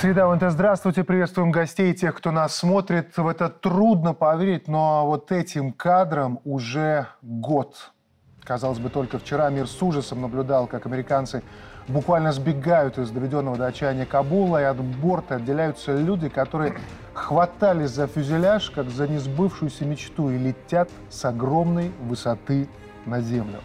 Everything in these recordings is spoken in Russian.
Среда ВНТ, здравствуйте, приветствуем гостей, тех, кто нас смотрит. В это трудно поверить, но вот этим кадром уже год. Казалось бы, только вчера мир с ужасом наблюдал, как американцы буквально сбегают из доведенного до отчаяния Кабула, и от борта отделяются люди, которые хватались за фюзеляж, как за несбывшуюся мечту, и летят с огромной высоты на землю.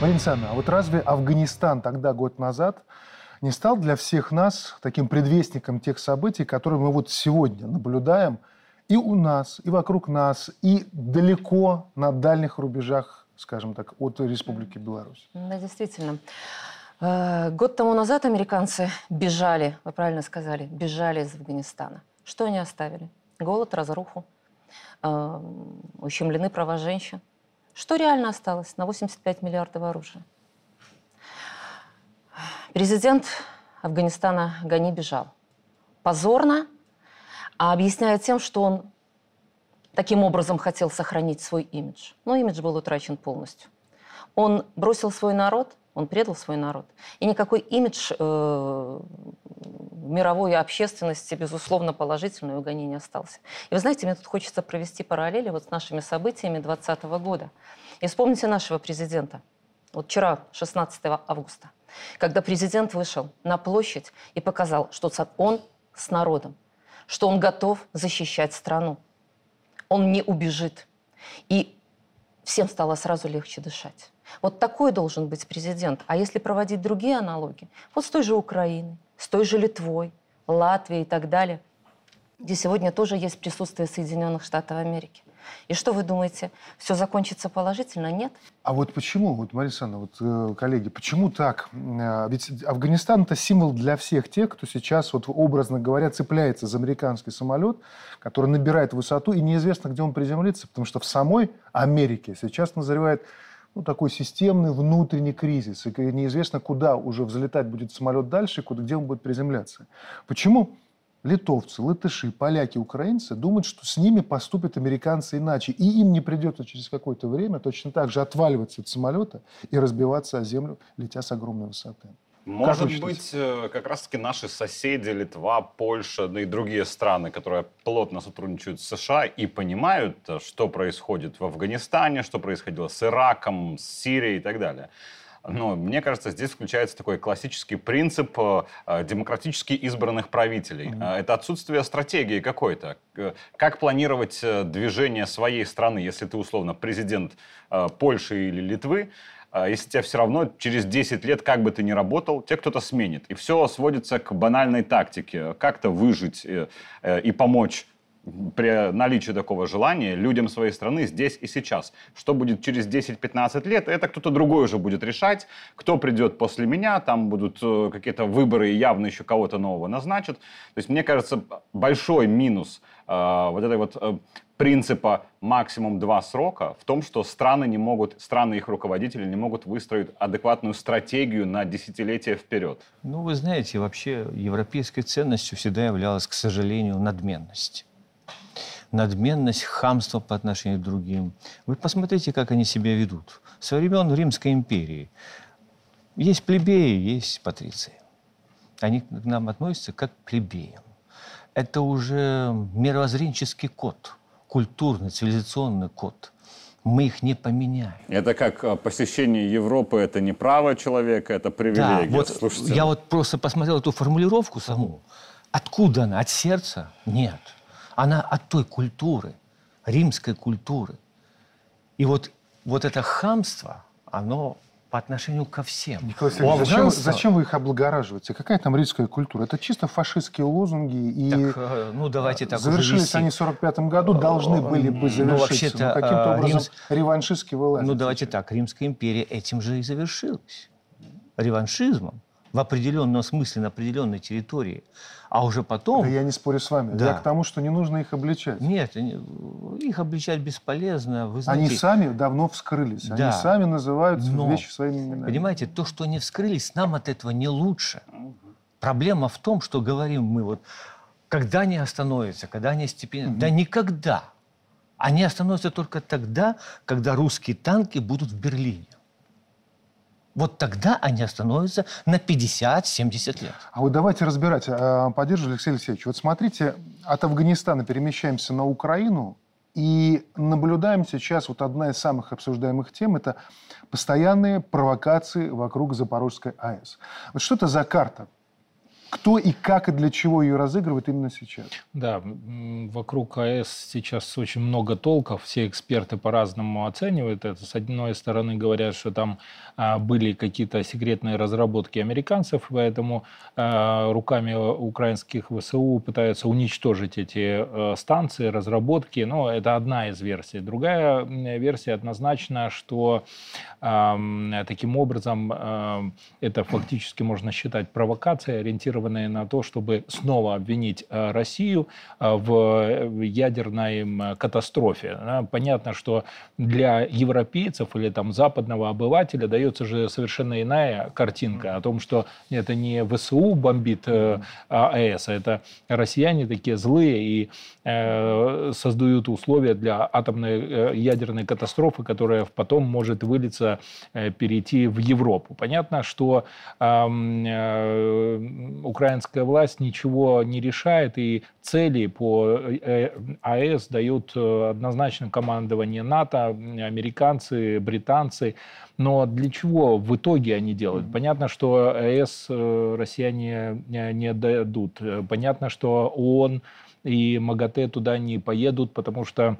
Марина Александровна, а вот разве Афганистан тогда, год назад, не стал для всех нас таким предвестником тех событий, которые мы вот сегодня наблюдаем и у нас, и вокруг нас, и далеко на дальних рубежах, скажем так, от Республики Беларусь? Да, действительно. Э, Год тому назад американцы бежали, вы правильно сказали, бежали из Афганистана. Что они оставили? Голод, разруху, э, ущемлены права женщин. Что реально осталось на 85 миллиардов оружия? Президент Афганистана Гани бежал. Позорно, а объясняет тем, что он таким образом хотел сохранить свой имидж. Но имидж был утрачен полностью. Он бросил свой народ, он предал свой народ. И никакой имидж э, мировой общественности, безусловно, положительный у Гани не остался. И вы знаете, мне тут хочется провести параллели вот с нашими событиями 2020 года. И вспомните нашего президента. Вот вчера, 16 августа, когда президент вышел на площадь и показал, что он с народом, что он готов защищать страну. Он не убежит. И всем стало сразу легче дышать. Вот такой должен быть президент. А если проводить другие аналогии, вот с той же Украиной, с той же Литвой, Латвией и так далее, где сегодня тоже есть присутствие Соединенных Штатов Америки. И что вы думаете, все закончится положительно? Нет. А вот почему, вот, Мария вот, э, коллеги, почему так? Э, Ведь Афганистан – это символ для всех тех, кто сейчас, вот, образно говоря, цепляется за американский самолет, который набирает высоту, и неизвестно, где он приземлится, потому что в самой Америке сейчас назревает ну, такой системный внутренний кризис. И неизвестно, куда уже взлетать будет самолет дальше, куда, где он будет приземляться. Почему литовцы, латыши, поляки, украинцы думают, что с ними поступят американцы иначе. И им не придется через какое-то время точно так же отваливаться от самолета и разбиваться о землю, летя с огромной высоты. Может быть, э, как раз-таки наши соседи, Литва, Польша, да и другие страны, которые плотно сотрудничают с США и понимают, э, что происходит в Афганистане, что происходило с Ираком, с Сирией и так далее. Но мне кажется, здесь включается такой классический принцип э, демократически избранных правителей. Mm-hmm. Это отсутствие стратегии какой-то. Как планировать движение своей страны, если ты условно президент Польши или Литвы, если тебя все равно через 10 лет, как бы ты ни работал, тебя кто-то сменит. И все сводится к банальной тактике. Как-то выжить э, э, и помочь при наличии такого желания людям своей страны здесь и сейчас. Что будет через 10-15 лет, это кто-то другой уже будет решать. Кто придет после меня, там будут э, какие-то выборы, и явно еще кого-то нового назначат. То есть, мне кажется, большой минус э, вот этой вот э, принципа максимум два срока в том, что страны не могут, страны их руководители не могут выстроить адекватную стратегию на десятилетия вперед. Ну, вы знаете, вообще европейской ценностью всегда являлась, к сожалению, надменность надменность, хамство по отношению к другим. Вы посмотрите, как они себя ведут. Со времен Римской империи есть плебеи, есть патриции. Они к нам относятся как к плебеям. Это уже мировоззренческий код, культурный, цивилизационный код. Мы их не поменяем. Это как а, посещение Европы, это не право человека, это привилегия. Да, вот Слушайте. я вот просто посмотрел эту формулировку саму. Откуда она? От сердца? Нет. Она от той культуры, римской культуры. И вот, вот это хамство, оно по отношению ко всем. Николай Сергеевич, зачем, зачем вы их облагораживаете? Какая там римская культура? Это чисто фашистские лозунги. И так, э, ну, давайте так Завершились они в 45 году, должны были бы завершиться. Ну, вообще-то, но каким-то э, образом римс... реваншистски вылазят. Ну, давайте так. Римская империя этим же и завершилась. Реваншизмом. В определенном смысле на определенной территории, а уже потом... Да я не спорю с вами. Да. Я к тому, что не нужно их обличать. Нет, они- их обличать бесполезно. Вы знаете, Они сами давно вскрылись. Они Да. сами называют Но, вещи своими именами. Понимаете, то, что они вскрылись, нам от этого не лучше. Проблема в том, что говорим мы вот, когда они остановятся, когда они степенно... Да никогда. Они остановятся только тогда, когда русские танки будут в Берлине. Вот тогда они остановятся на 50-70 лет. А вот давайте разбирать. А, Поддерживаю, Алексей Алексеевич. Вот смотрите, от Афганистана перемещаемся на Украину и наблюдаем сейчас вот одна из самых обсуждаемых тем – это постоянные провокации вокруг Запорожской АЭС. Вот что это за карта? Кто и как и для чего ее разыгрывает именно сейчас? Да, вокруг АЭС сейчас очень много толков, все эксперты по-разному оценивают это. С одной стороны говорят, что там а, были какие-то секретные разработки американцев, поэтому а, руками украинских ВСУ пытаются уничтожить эти э, станции, разработки. Но это одна из версий. Другая версия однозначно, что ам, таким образом ам, это фактически можно считать провокацией, ориентированной на то, чтобы снова обвинить э, Россию э, в э, ядерной катастрофе. Понятно, что для европейцев или там западного обывателя дается же совершенно иная картинка о том, что это не ВСУ бомбит э, АЭС, а это россияне такие злые и создают условия для атомной ядерной катастрофы, которая потом может вылиться, перейти в Европу. Понятно, что украинская власть ничего не решает, и цели по э, АЭС дают э, однозначно командование НАТО, американцы, британцы. Но для чего в итоге они делают? Понятно, что АЭС э, россияне не дадут. Э, Понятно, что ООН и МАГАТЭ туда не поедут, потому что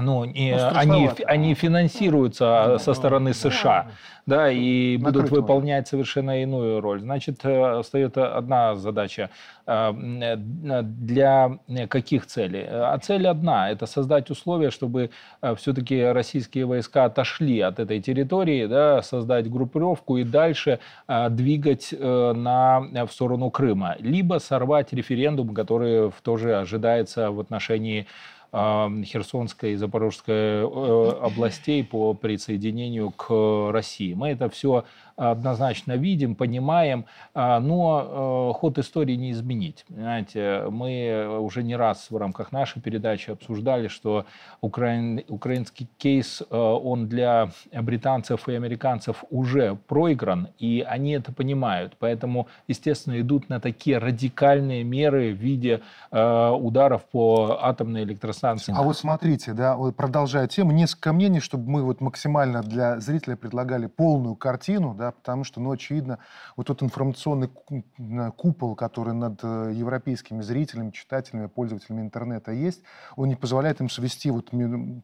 ну, не- Ну, они, они финансируются со стороны США, да, и будут Накрыто. выполнять совершенно иную роль. Значит, э, остается одна задача. Э, э, Для каких целей? А цель одна – это создать условия, чтобы все-таки российские войска отошли от этой территории, да, создать группировку и дальше э, двигать э, на, в сторону Крыма. Либо сорвать референдум, который тоже ожидается в отношении э, Херсонской и Запорожской э, областей по присоединению к России. Мы это все однозначно видим, понимаем, а, но э, ход истории не изменить. Понимаете, мы уже не раз в рамках нашей передачи обсуждали, что украин- украинский кейс, э, он для британцев и американцев уже проигран, и они это понимают. Поэтому, естественно, идут на такие радикальные меры в виде э, ударов по атомной электростанции. А вот смотрите, да, продолжая тему, несколько мнений, чтобы мы вот максимально для зрителя предлагали полную картину, да, потому что, ну, очевидно, вот тот информационный м, купол, который над э, европейскими зрителями, читателями, пользователями интернета есть, он не позволяет им свести вот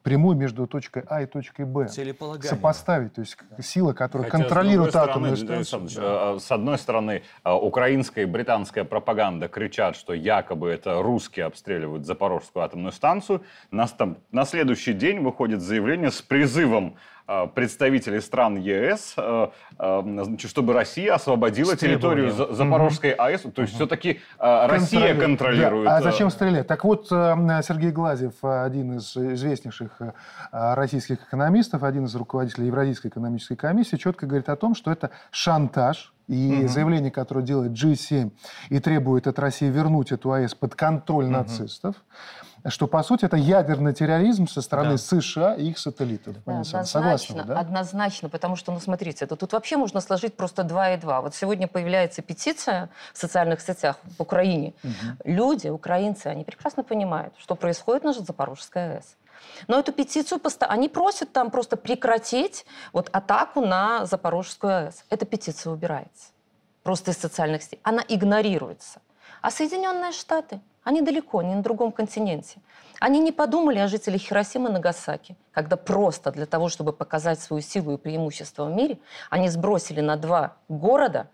прямую между точкой А и точкой Б. Целеполагание. Сопоставить, то есть к- сила, которая Хотя, контролирует с атомную стороны, станцию. Александрович, э, С одной стороны, э, украинская и британская пропаганда кричат, что якобы это русские обстреливают Запорожскую атомную станцию. Нас там на следующий день выходит заявление с призывом э, представителей стран ЕС, э, э, значит, чтобы Россия освободила территорию Запорожской АЭС. То есть все-таки Россия Контролирует. контролирует. Да. А э, зачем стрелять? Так вот, э, Сергей Глазьев, э, один из известнейших э, российских экономистов, один из руководителей Евразийской экономической комиссии, четко говорит о том, что это шантаж. И заявление, которое делает G7 и требует от России вернуть эту АЭС под контроль нацистов, что, по сути, это ядерный терроризм со стороны Да. США и их сателлитов. Да, Александра, согласны однозначно, да? однозначно, потому что, ну, смотрите, это тут вообще можно сложить просто два и два. Вот сегодня появляется петиция в социальных сетях в Украине. Люди, украинцы, они прекрасно понимают, что происходит на Запорожской АЭС. Но эту петицию, поста- они просят там просто прекратить вот атаку на Запорожскую АЭС. Эта петиция убирается просто из социальных сетей. Она игнорируется. А Соединенные Штаты, они далеко, они на другом континенте. Они не подумали о жителях Хиросимы и Нагасаки, когда просто для того, чтобы показать свою силу и преимущество в мире, они сбросили на два города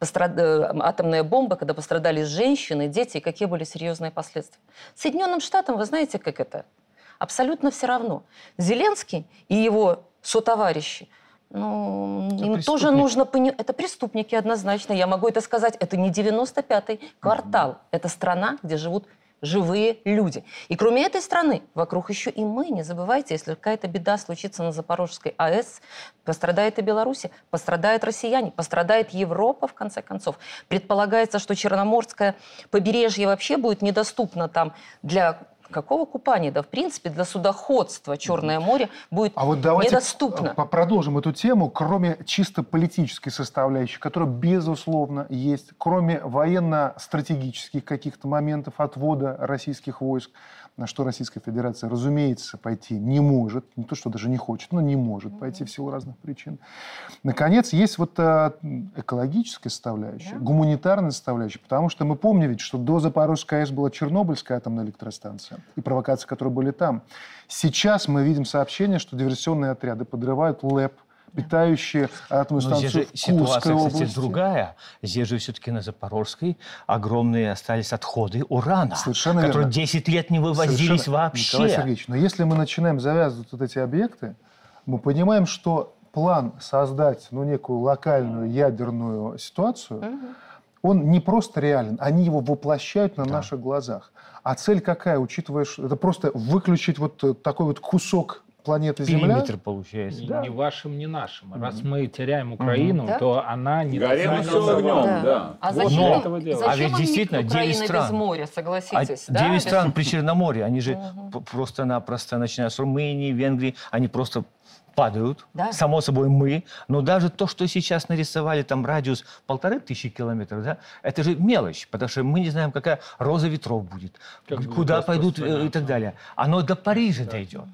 пострад- э, атомная бомба, когда пострадали женщины, дети, и какие были серьезные последствия. Соединенным Штатам, вы знаете, как это? Абсолютно все равно. Зеленский и его сотоварищи Ну, Это им тоже нужно понимать. Это преступники однозначно. Я могу это сказать. Это не 95-й квартал. Это страна, где живут живые люди. И кроме этой страны, вокруг еще и мы. Не забывайте, если какая-то беда случится на Запорожской АЭС, пострадает и Беларусь, пострадают россияне, пострадает Европа, в конце концов. Предполагается, что Черноморское побережье вообще будет недоступно там для какого купания? Да, в принципе, для судоходства Черное море будет А вот давайте недоступно. по- продолжим эту тему, кроме чисто политической составляющей, которая, безусловно, есть, кроме военно-стратегических каких-то моментов отвода российских войск, на что Российская Федерация, разумеется, пойти не может, не то, что даже не хочет, но не может пойти в силу разных причин. Наконец, есть вот э, экологическая составляющая, Да. гуманитарная составляющая, потому что мы помним ведь, что до Запорожской АЭС была Чернобыльская атомная электростанция и провокации, которые были там. Сейчас мы видим сообщение, что диверсионные отряды подрывают ЛЭП, питающие атомную Но здесь станцию же Курской ситуация, кстати, области. другая. Здесь же все-таки на Запорожской огромные остались отходы урана, Совершенно которые верно. 10 лет не вывозились Совершенно- вообще. Николай Сергеевич, но если мы начинаем завязывать вот эти объекты, мы понимаем, что план создать ну, некую локальную ядерную ситуацию, Мгм. он не просто реален, они его воплощают на наших глазах. А цель какая, учитывая, что это просто выключить вот э, такой вот кусок планеты Земля? Периметр получается. Ни, да. ни вашим, ни нашим. Раз мы теряем Украину, Да. то она не Горим достанет все огнем, Запада. да. А Вот зачем, этого делать. зачем А ведь действительно Украина девять без стран. моря, А согласитесь? да? Девять Без- стран при Черноморье, они же просто-напросто, начиная с Румынии, Венгрии, они просто падают. Да. Само собой мы. Но даже то, что сейчас нарисовали, там радиус полторы тысячи километров, да, это же мелочь, потому что мы не знаем, какая роза ветров будет, Как будет куда пойдут э, и так далее. Оно до Парижа дойдет.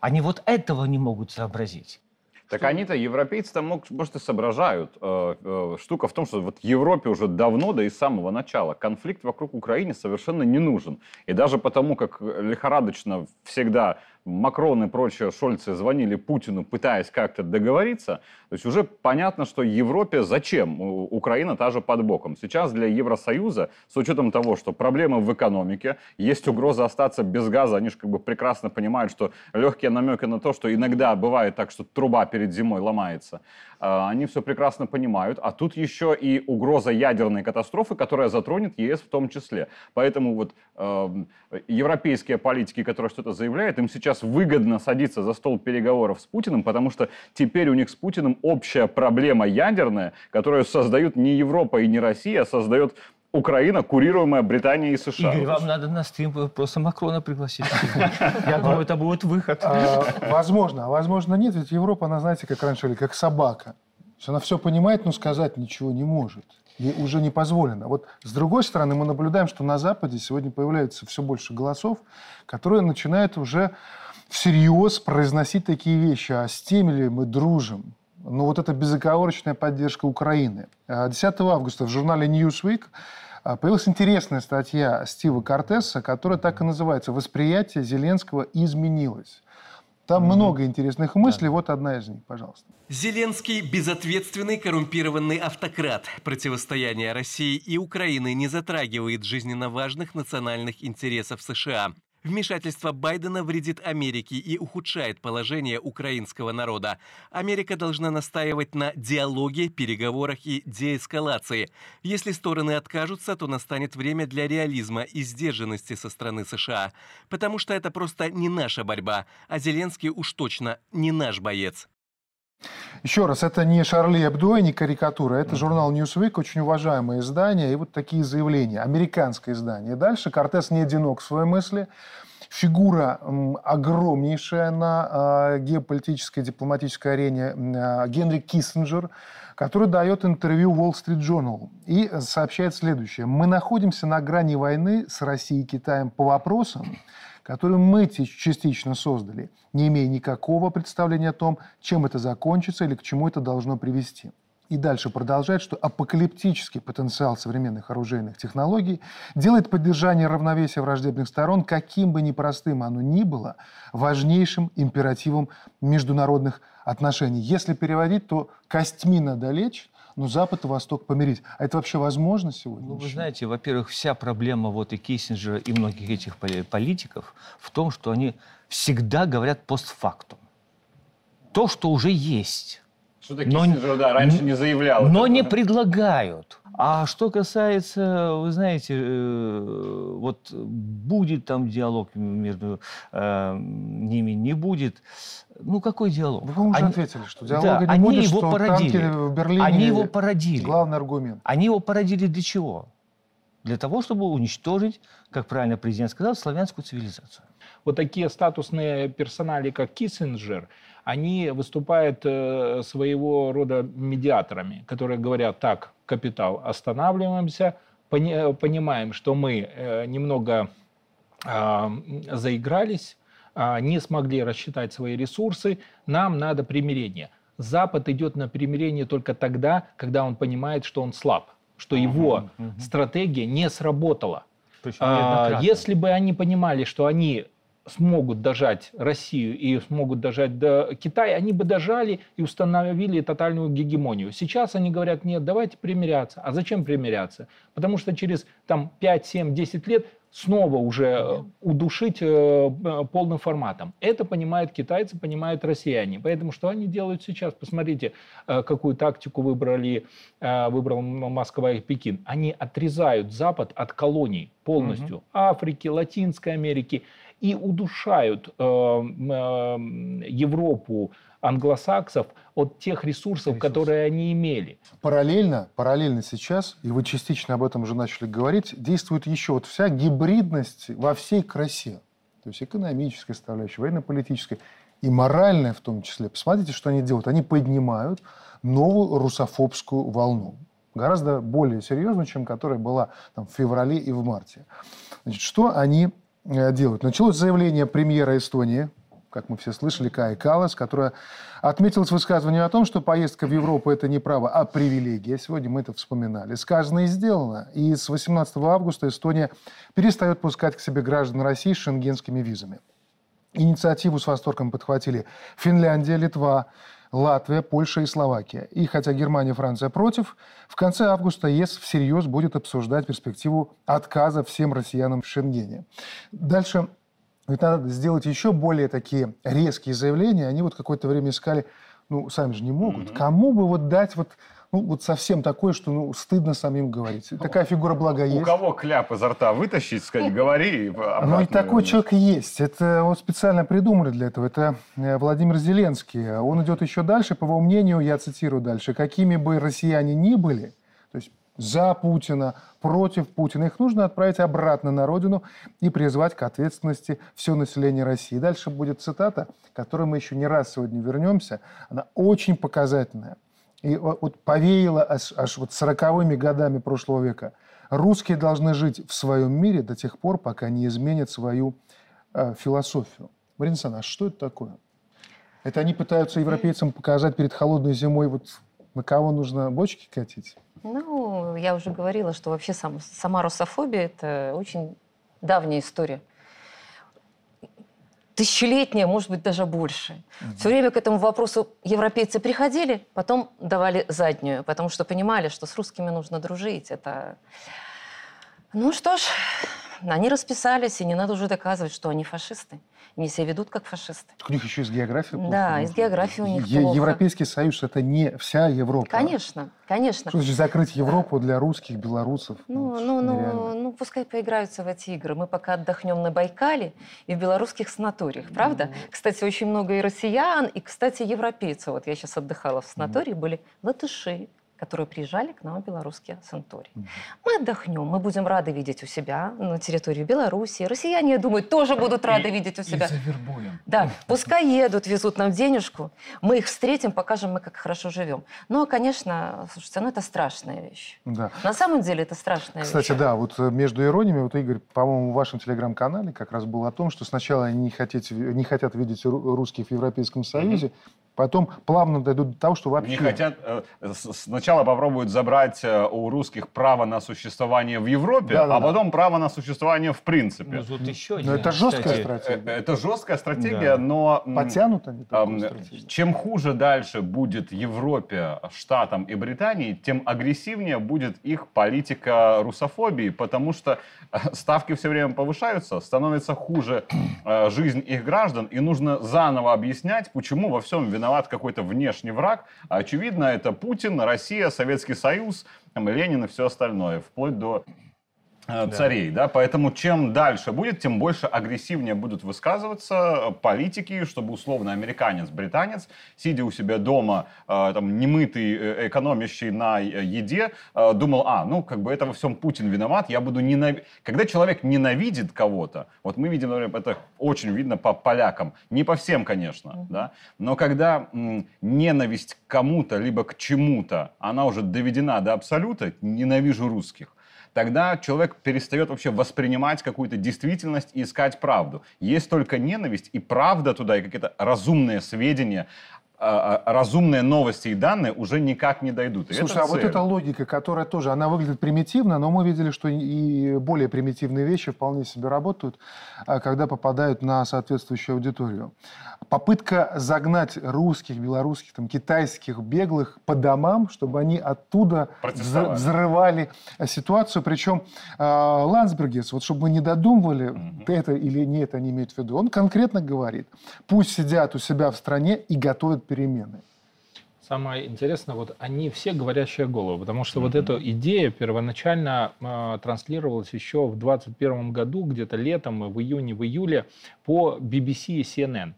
Они вот этого не могут сообразить. Так они-то, европейцы-то, может, и соображают. Э, э, Штука в том, что вот Европе уже давно, да и с самого начала, конфликт вокруг Украины совершенно не нужен. И даже потому, как лихорадочно всегда Макрон и прочие Шольцы звонили Путину, пытаясь как-то договориться, то есть уже понятно, что Европе зачем? Украина та же под боком. Сейчас для Евросоюза, с учетом того, что проблемы в экономике, есть угроза остаться без газа, они же как бы прекрасно понимают, что легкие намеки на то, что иногда бывает так, что труба перед зимой ломается, они все прекрасно понимают. А тут еще и угроза ядерной катастрофы, которая затронет ЕС в том числе. Поэтому вот эм, европейские политики, которые что-то заявляют, им сейчас выгодно садиться за стол переговоров с Путиным, потому что теперь у них с Путиным общая проблема ядерная, которую создают не Европа и не Россия, а создает Украина, курируемая Британией и США. Игорь, вам надо на стрим просто Макрона пригласить. Я думаю, это будет выход. А, возможно, а возможно нет, ведь Европа, она, знаете, как раньше говорили, как собака. Она все понимает, но сказать ничего не может. Ей уже не позволено. Вот с другой стороны, мы наблюдаем, что на Западе сегодня появляется все больше голосов, которые начинают уже всерьез произносить такие вещи. А с теми ли мы дружим? Ну, вот это безоговорочная поддержка Украины. А 10 августа в журнале Newsweek а, появилась интересная статья Стива Кортеса, которая так и называется «Восприятие Зеленского изменилось». Там много интересных мыслей. Вот одна из них, пожалуйста. Зеленский – безответственный коррумпированный автократ. Противостояние России и Украины не затрагивает жизненно важных национальных интересов США. Вмешательство Байдена вредит Америке и ухудшает положение украинского народа. Америка должна настаивать на диалоге, переговорах и деэскалации. Если стороны откажутся, то настанет время для реализма и сдержанности со стороны США. Потому что это просто не наша борьба, а Зеленский уж точно не наш боец. Еще раз, это не Шарли Эбдо и не карикатура, это журнал Newsweek, очень уважаемое издание, и вот такие заявления, американское издание. Дальше Кортес не одинок в своей мысли. Фигура огромнейшая на э, геополитической дипломатической арене э, Генри Киссинджер, который дает интервью Wall Street Journal и сообщает следующее. «Мы находимся на грани войны с Россией и Китаем по вопросам, которую мы частично создали, не имея никакого представления о том, чем это закончится или к чему это должно привести. И дальше продолжает, что апокалиптический потенциал современных оружейных технологий делает поддержание равновесия враждебных сторон, каким бы непростым оно ни было, важнейшим императивом международных отношений. Если переводить, то костьми надо лечь, но Запад и Восток помирить. А это вообще возможно сегодня? Ну, вы знаете, во-первых, вся проблема вот и Киссинджера, и многих этих поли- политиков в том, что они всегда говорят постфактум. То, что уже есть. Что-то Но- Киссинджер, да, раньше не заявлял. но этого, не предлагают. А что касается, вы знаете, э, вот будет там диалог между э, ними, не будет. Ну, какой диалог? Вы, по-моему, уже Они- ответили, что Да, диалога не они будет, его что породили. танки в Берлине Они его породили. главный аргумент. Они его породили для чего? Для того, чтобы уничтожить, как правильно президент сказал, славянскую цивилизацию. Вот такие статусные персонали, как Киссинджер, они выступают э, своего рода медиаторами, которые говорят, так, капитал, останавливаемся, пони- э, понимаем, что мы э, немного а, заигрались, а, не смогли рассчитать свои ресурсы, нам надо примирение. Запад идет на примирение только тогда, когда он понимает, что он слаб, что его стратегия не сработала. Причем А. Если бы они понимали, что они смогут дожать Россию и смогут дожать до Китая, они бы дожали и установили тотальную гегемонию. Сейчас они говорят, нет, давайте примиряться. А зачем примиряться? Потому что через там, 5, 7, 10 лет снова уже э, удушить э, э, полным форматом. Это понимают китайцы, понимают россияне. Поэтому что они делают сейчас? Посмотрите, э, какую тактику выбрали, э, выбрал Москва и Пекин. Они отрезают Запад от колоний полностью. Африки, Латинской Америки. И удушают э, э, Европу, англосаксов от тех ресурсов, Ресурсов. которые они имели. Параллельно, параллельно сейчас, и вы частично об этом уже начали говорить, действует еще вот вся гибридность во всей красе. То есть экономическая составляющая, военно-политическая и моральная в том числе. Посмотрите, что они делают. Они поднимают новую русофобскую волну. Гораздо более серьезную, чем которая была там, в феврале и в марте. Значит, что они делают? Началось заявление премьера Эстонии, как мы все слышали, Кая Калас, которая отметилась в высказывании о том, что поездка в Европу – это не право, а привилегия. Сегодня мы это вспоминали. Сказано и сделано. И с 18 августа Эстония перестает пускать к себе граждан России с шенгенскими визами. Инициативу с восторгом подхватили Финляндия, Литва, Латвия, Польша и Словакия. И хотя Германия и Франция против, в конце августа ЕС всерьез будет обсуждать перспективу отказа всем россиянам в Шенгене. Дальше ведь надо сделать еще более такие резкие заявления. Они вот какое-то время искали, ну, сами же не могут. Кому бы вот дать вот, ну, вот совсем такое, что ну, стыдно самим говорить. Такая фигура блага У есть. кого кляп изо рта вытащить, сказать, говори. Ну и такой человек есть. Это вот специально придумали для этого. Это э, Владимир Зеленский. Он идет еще дальше. По его мнению, я цитирую дальше, какими бы россияне ни были, то есть за Путина, против Путина, их нужно отправить обратно на родину и призвать к ответственности все население России. Дальше будет цитата, к которой мы еще не раз сегодня вернемся. Она очень показательная. И вот повеяло аж, аж вот сороковыми годами прошлого века. Русские должны жить в своем мире до тех пор, пока не изменят свою э, философию. Марина Александровна, а что это такое? Это они пытаются европейцам показать перед холодной зимой, вот на кого нужно бочки катить? Ну, я уже говорила, что вообще сам, сама русофобия – это очень давняя история. Тысячелетняя, может быть, даже больше. Все время к этому вопросу европейцы приходили, потом давали заднюю, потому что понимали, что с русскими нужно дружить. Это... Ну что ж, они расписались, и не надо уже доказывать, что они фашисты. Они себя ведут как фашисты. У них еще из географии плохо. Да, из географии у них Е- плохо. Европейский Союз – это не вся Европа. Конечно, конечно. Что значит закрыть Европу для русских, белорусов? Ну, ну, нереально. ну, ну, пускай поиграются в эти игры. Мы пока отдохнем на Байкале и в белорусских санаториях, правда? Кстати, очень много и россиян, и, кстати, европейцев. Вот я сейчас отдыхала в санатории, были латыши, которые приезжали к нам в белорусские санатории. Мы отдохнем, мы будем рады видеть у себя на территории Беларуси. Россияне, я думаю, тоже будут рады видеть у себя. завербуем. Да, пускай едут, везут нам денежку, мы их встретим, покажем, мы как хорошо живем. Ну, а, конечно, слушайте, ну это страшная вещь. Да. На самом деле это страшная Кстати, вещь. да, вот э, между ирониями, вот Игорь, по-моему, в вашем телеграм-канале как раз было о том, что сначала они не, хотеть, не хотят видеть ру- русских в Европейском Союзе, потом плавно дойдут до того, что вообще... Не хотят, э, сначала попробуют забрать э, у русских право на существование в Европе, Да-да-да. а потом право на существование в принципе. Ну, тут еще Но один, это жесткая кстати, Э, стратегия. Это жесткая стратегия, Да. но... Потянут они стратегию? Чем хуже дальше будет Европе, Штатам и Британии, тем агрессивнее будет их политика русофобии, потому что э, ставки все время повышаются, становится хуже э, жизнь их граждан, и нужно заново объяснять, почему во всем виноваты виноват какой-то внешний враг, а очевидно это Путин, Россия, Советский Союз, там, Ленин и все остальное, вплоть до царей, да. Поэтому чем дальше будет, тем больше агрессивнее будут высказываться политики, чтобы условно американец, британец, сидя у себя дома, э, там, немытый, э, экономящий на еде, думал, а, ну, как бы это во всем Путин виноват, я буду ненавидеть. Когда человек ненавидит кого-то, вот мы видим, например, это очень видно по полякам, не по всем, конечно, mm-hmm. да, но когда м, ненависть к кому-то, либо к чему-то, она уже доведена до абсолюта, ненавижу русских, тогда человек перестает вообще воспринимать какую-то действительность и искать правду. Есть только ненависть и правда туда, и какие-то разумные сведения, разумные новости и данные уже никак не дойдут. И Слушай, а вот эта логика, которая тоже, она выглядит примитивно, но мы видели, что и более примитивные вещи вполне себе работают, а, когда попадают на соответствующую аудиторию. Попытка загнать русских, белорусских, там, китайских беглых по домам, чтобы они оттуда взрывали ситуацию. Причем Лансбергес, вот чтобы мы не додумывали, угу. это или не это они имеют в виду, он конкретно говорит, пусть сидят у себя в стране и готовят перемены. Самое интересное, вот они все говорящие головы, потому что mm-hmm. вот эта идея первоначально э, транслировалась еще в 2021 году, где-то летом, в июне, в июле по BBC и CNN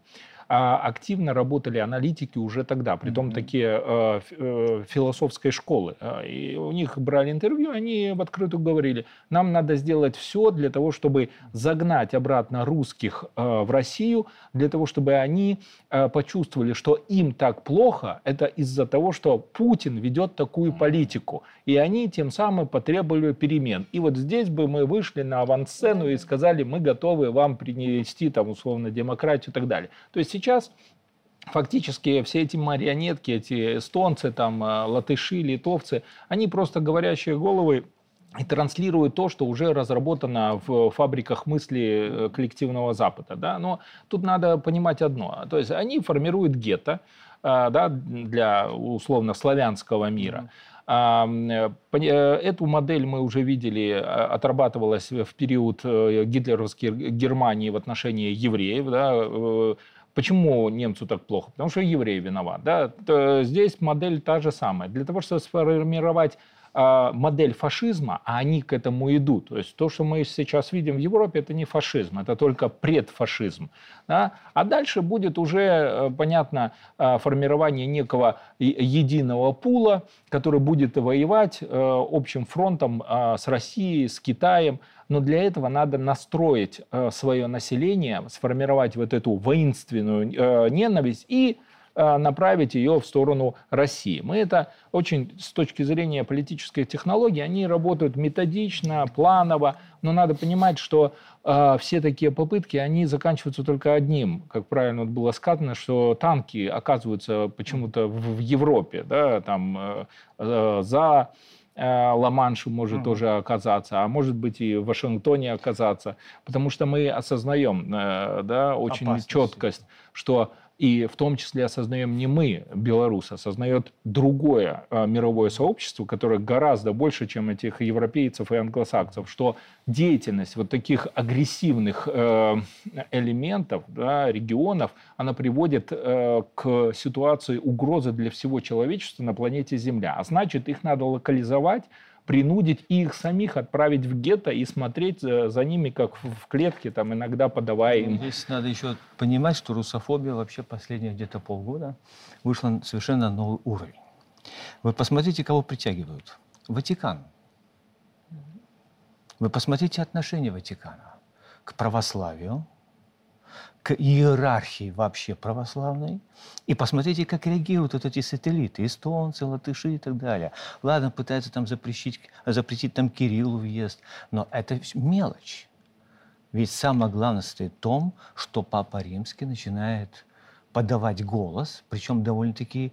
активно работали аналитики уже тогда, при том mm-hmm. такие э, э, философской школы. А, и у них брали интервью, они в открытую говорили, нам надо сделать все для того, чтобы загнать обратно русских э, в Россию, для того, чтобы они э, почувствовали, что им так плохо, это из-за того, что Путин ведет такую политику. И они тем самым потребовали перемен. И вот здесь бы мы вышли на авансцену и сказали, мы готовы вам принести там условно демократию и так далее. То есть сейчас фактически все эти марионетки, эти эстонцы, там, э, латыши, литовцы, они просто говорящие головы и транслируют то, что уже разработано в фабриках мысли э, коллективного Запада. Да? Но тут надо понимать одно. То есть они формируют гетто э, да, для условно славянского мира. Эту модель мы уже видели, отрабатывалась в период гитлеровской Германии в отношении евреев. Да? Почему немцу так плохо? Потому что еврей виноват. Да? Здесь модель та же самая. Для того, чтобы сформировать модель фашизма, а они к этому идут. То есть то, что мы сейчас видим в Европе, это не фашизм, это только предфашизм. Да? А дальше будет уже, э, понятно, э, формирование некого единого пула, который будет воевать э, общим фронтом с Россией, с Китаем. Но для этого надо настроить свое население, сформировать вот эту воинственную ненависть и направить ее в сторону России. Мы это очень, с точки зрения политической технологии, они работают методично, планово, но надо понимать, что э, все такие попытки, они заканчиваются только одним. Как правильно было сказано, что танки оказываются почему-то в, в Европе, да, там э, э за э, Ла-Маншу может mm. тоже оказаться, а может быть и в Вашингтоне оказаться, потому что мы осознаем да, очень Опасность. четкость, что и в том числе осознаем не мы, белорусы, осознает другое а, мировое сообщество, которое гораздо больше, чем этих европейцев и англосаксов, что деятельность вот таких агрессивных э, элементов, да, регионов, она приводит э, к ситуации угрозы для всего человечества на планете Земля. А значит, их надо локализовать, принудить их самих отправить в гетто и смотреть за ними, как в клетке, там иногда подавая им. Здесь надо еще понимать, что русофобия вообще последние где-то полгода вышла на совершенно новый уровень. Вы посмотрите, кого притягивают. Ватикан. Вы посмотрите отношение Ватикана к православию, к иерархии вообще православной. И посмотрите, как реагируют вот эти сателлиты, эстонцы, латыши и так далее. Ладно, пытаются там запретить, запретить там Кириллу въезд, но это мелочь. Ведь самое главное стоит в том, что Папа Римский начинает подавать голос, причем довольно-таки,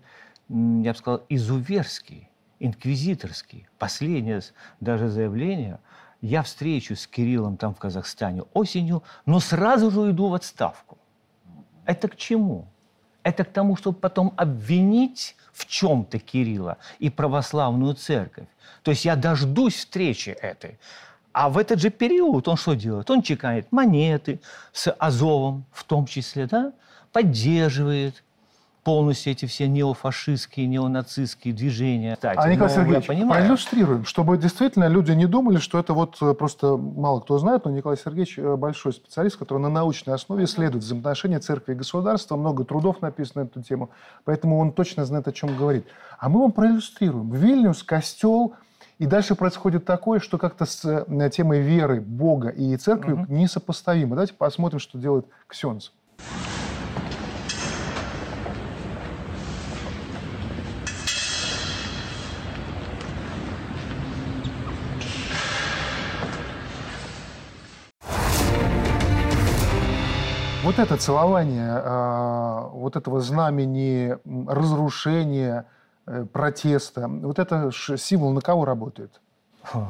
я бы сказал, изуверский, инквизиторский. Последнее даже заявление – я встречусь с Кириллом там в Казахстане осенью, но сразу же уйду в отставку. Это к чему? Это к тому, чтобы потом обвинить в чем-то Кирилла и православную церковь. То есть я дождусь встречи этой. А в этот же период он что делает? Он чекает монеты с Азовом в том числе, да? поддерживает полностью эти все неофашистские, неонацистские движения. Кстати, а, Николай Сергеевич, понимаю... проиллюстрируем, чтобы действительно люди не думали, что это вот э, просто мало кто знает, но Николай Сергеевич э, большой специалист, который на научной основе исследует взаимоотношения церкви и государства, много трудов написано на эту тему, поэтому он точно знает, о чем говорит. А мы вам проиллюстрируем. Вильнюс, костел, и дальше происходит такое, что как-то с э, темой веры, Бога и церкви угу. несопоставимо. Давайте посмотрим, что делает Ксенц. Вот это целование э, вот этого знамени разрушения, э, протеста, вот это символ на кого работает?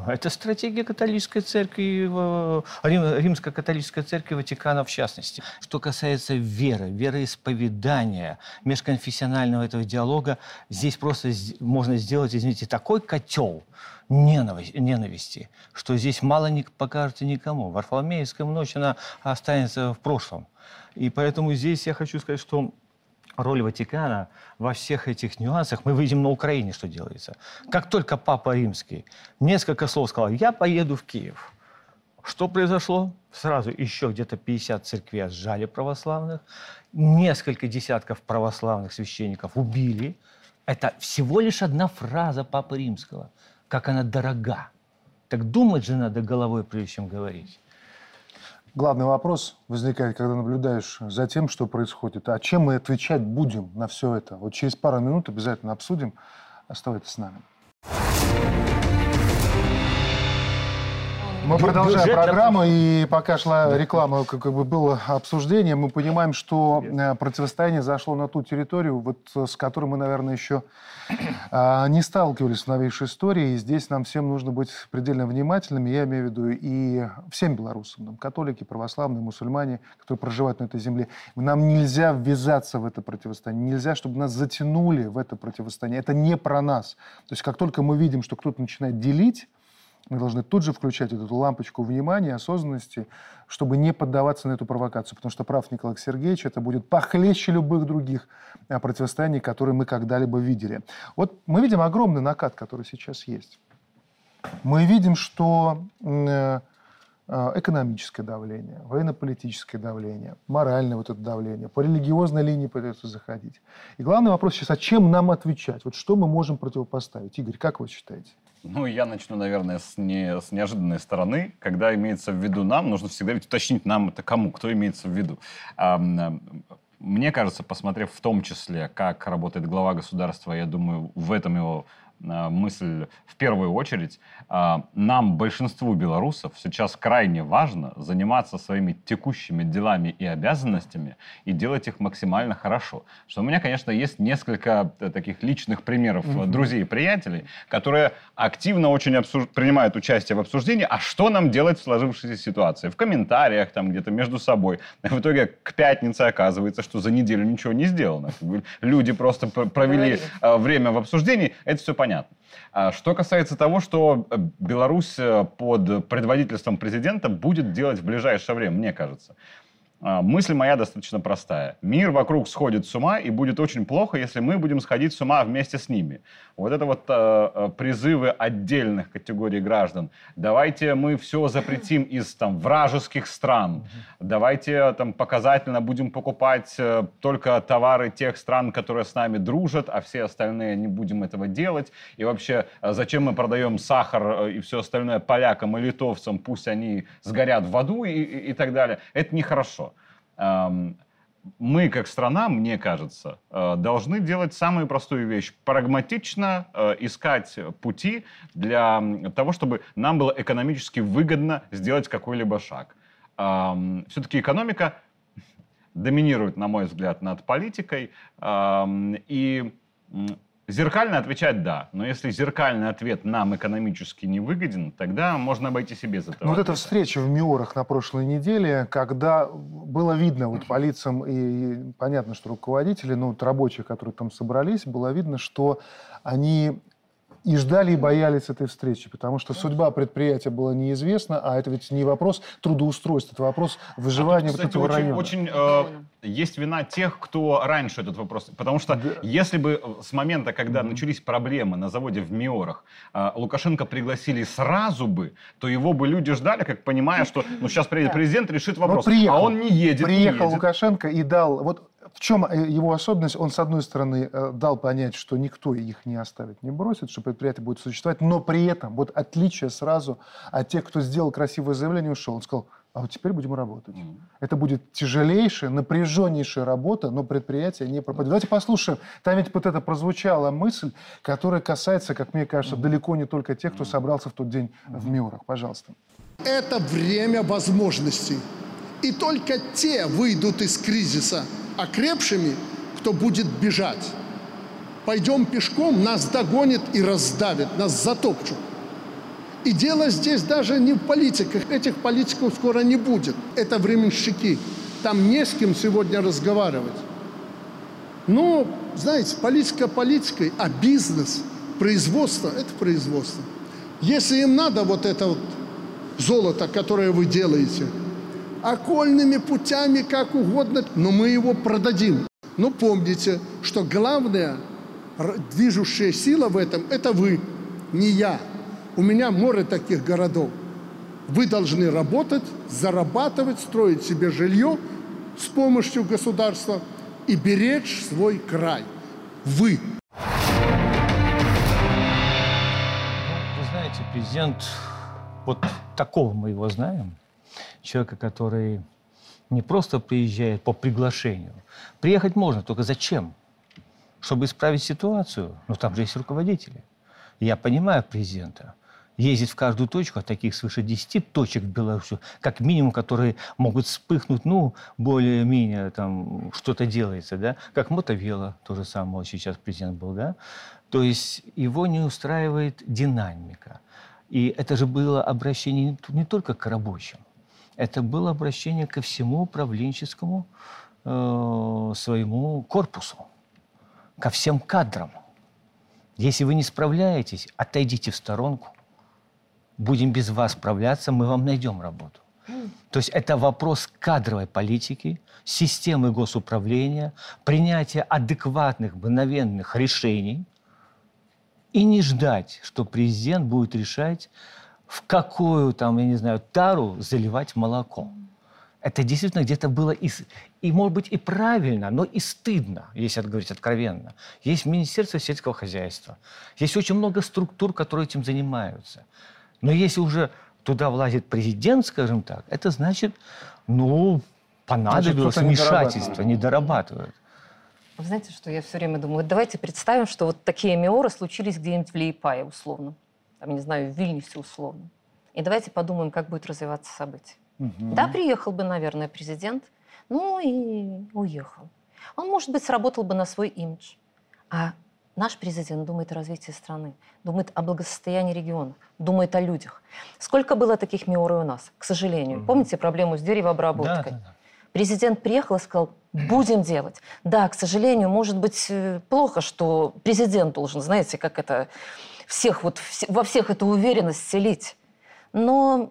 Это стратегия католической церкви, римско-католической церкви Ватикана в частности. Что касается веры, вероисповедания, межконфессионального этого диалога, здесь просто можно сделать, извините, такой котел ненависти, что здесь мало не покажется никому. Варфоломеевская ночь, она останется в прошлом. И поэтому здесь я хочу сказать, что роль Ватикана во всех этих нюансах мы видим на Украине, что делается. Как только Папа Римский несколько слов сказал, я поеду в Киев, что произошло? Сразу еще где-то 50 церквей сжали православных, несколько десятков православных священников убили. Это всего лишь одна фраза Папы Римского. Как она дорога. Так думать же надо головой, прежде чем говорить. Главный вопрос возникает, когда наблюдаешь за тем, что происходит. А чем мы отвечать будем на все это? Вот через пару минут обязательно обсудим. Оставайтесь с нами. Мы продолжаем Бюджет программу, и пока шла реклама, как бы было обсуждение, мы понимаем, что э, противостояние зашло на ту территорию, вот с которой мы, наверное, еще а, не сталкивались в новейшей истории. И здесь нам всем нужно быть предельно внимательными, я имею в виду и всем белорусам, там, католики, православные, мусульмане, которые проживают на этой земле. Нам нельзя ввязаться в это противостояние, нельзя, чтобы нас затянули в это противостояние. Это не про нас. То есть как только мы видим, что кто-то начинает делить, мы должны тут же включать эту лампочку внимания, осознанности, чтобы не поддаваться на эту провокацию. Потому что прав Николай Сергеевич, это будет похлеще любых других э, противостояний, которые мы когда-либо видели. Вот мы видим огромный накат, который сейчас есть. Мы видим, что э, э, экономическое давление, военно-политическое давление, моральное вот это давление, по религиозной линии пытаются заходить. И главный вопрос сейчас, а чем нам отвечать? Вот что мы можем противопоставить? Игорь, как вы считаете? Ну, я начну, наверное, с, не, с неожиданной стороны. Когда имеется в виду нам, нужно всегда ведь уточнить нам это кому, кто имеется в виду. Мне кажется, посмотрев в том числе, как работает глава государства, я думаю, в этом его мысль в первую очередь. Э, нам, большинству белорусов, сейчас крайне важно заниматься своими текущими делами и обязанностями и делать их максимально хорошо. Что у меня, конечно, есть несколько э, таких личных примеров mm-hmm. друзей и приятелей, которые активно очень обсуж... принимают участие в обсуждении, а что нам делать в сложившейся ситуации. В комментариях, там где-то между собой. В итоге к пятнице оказывается, что за неделю ничего не сделано. Люди просто провели время в обсуждении. Это все понятно понятно. А что касается того, что э, Беларусь э, под предводительством президента будет делать в ближайшее время, мне кажется. А, мысль моя достаточно простая. Мир вокруг сходит с ума, и будет очень плохо, если мы будем сходить с ума вместе с ними. Вот это вот э, э призывы отдельных категорий граждан. Давайте мы все запретим из там вражеских стран. Давайте там показательно будем покупать э, только товары тех стран, которые с нами дружат, а все остальные не будем этого делать. И вообще, э, зачем мы продаем сахар и все остальное полякам и литовцам, пусть они сгорят в аду и, и, и так далее. Это нехорошо мы, как страна, мне кажется, э, должны делать самую простую вещь. Прагматично э, искать пути для того, чтобы нам было экономически выгодно сделать какой-либо шаг. Все-таки экономика доминирует, на мой взгляд, над политикой. И Зеркально отвечать «да». Но если зеркальный ответ нам экономически не выгоден, тогда можно обойтись и без этого. Ну, вот эта встреча в Миорах на прошлой неделе, когда было видно вот по лицам, и понятно, что руководители, ну, вот рабочие, которые там собрались, было видно, что они И ждали и боялись этой встречи, потому что судьба предприятия была неизвестна, а это ведь не вопрос трудоустройства, это вопрос выживания а тут, кстати, вот этого очень, района. Очень э, есть вина тех, кто раньше этот вопрос... Потому что да. если бы с момента, когда mm-hmm. начались проблемы на заводе в Миорах, э, Лукашенко пригласили сразу бы, то его бы люди ждали, как понимая, что ну, сейчас приедет президент, решит вопрос. Ну, приехал, а он не едет. Приехал не едет. Лукашенко и дал... Вот в чем э, его особенность? Он, с одной стороны, э, дал понять, что никто их не оставит, не бросит, что предприятие будет существовать, но при этом, вот отличие сразу от тех, кто сделал красивое заявление, ушел. Он сказал, а вот теперь будем работать. Mm. Это будет тяжелейшая, напряженнейшая работа, но предприятие не пропадет. Давайте послушаем. Там ведь вот это прозвучала мысль, которая касается, как мне кажется, mm. далеко не только тех, кто собрался в тот день mm. в Миурах. Пожалуйста. Это время возможностей. И только те выйдут из кризиса окрепшими, кто будет бежать. Пойдем пешком, нас догонит и раздавит, нас затопчут. И дело здесь даже не в политиках. Этих политиков скоро не будет. Это временщики. Там не с кем сегодня разговаривать. Но, знаете, политика политикой, а бизнес, производство – это производство. Если им надо вот это вот золото, которое вы делаете, окольными путями, как угодно, но мы его продадим. Но помните, что главная движущая сила в этом – это вы, не я. У меня море таких городов. Вы должны работать, зарабатывать, строить себе жилье с помощью государства и беречь свой край. Вы. Ну, вы знаете, президент, вот такого мы его знаем, человека, который не просто приезжает по приглашению. Приехать можно, только зачем? Чтобы исправить ситуацию. Но там же есть руководители. Я понимаю президента ездить в каждую точку, а таких свыше 10 точек в Беларуси, как минимум, которые могут вспыхнуть, ну, более-менее там что-то делается, да, как мотовело, то же самое сейчас президент был, да, то есть его не устраивает динамика. И это же было обращение не только к рабочим, это было обращение ко всему управленческому э, своему корпусу, ко всем кадрам. Если вы не справляетесь, отойдите в сторонку, будем без вас справляться, мы вам найдем работу. То есть это вопрос кадровой политики, системы госуправления, принятия адекватных, мгновенных решений и не ждать, что президент будет решать, в какую там, я не знаю, тару заливать молоко. Это действительно где-то было и, и, может быть, и правильно, но и стыдно, если говорить откровенно. Есть Министерство сельского хозяйства, есть очень много структур, которые этим занимаются – но если уже туда влазит президент, скажем так, это значит, ну, понадобилось значит, вмешательство, не дорабатывают. Вы знаете, что я все время думаю? Давайте представим, что вот такие миоры случились где-нибудь в Лиепае, условно. Там, не знаю, в Вильнюсе, условно. И давайте подумаем, как будет развиваться событие. Угу. Да, приехал бы, наверное, президент, ну и уехал. Он, может быть, сработал бы на свой имидж. А Наш президент думает о развитии страны, думает о благосостоянии региона, думает о людях. Сколько было таких миоры у нас, к сожалению. Угу. Помните проблему с деревообработкой? Да, да, да. Президент приехал и сказал, будем делать. Да, к сожалению, может быть э, плохо, что президент должен, знаете, как это, всех вот, во всех эту уверенность селить. Но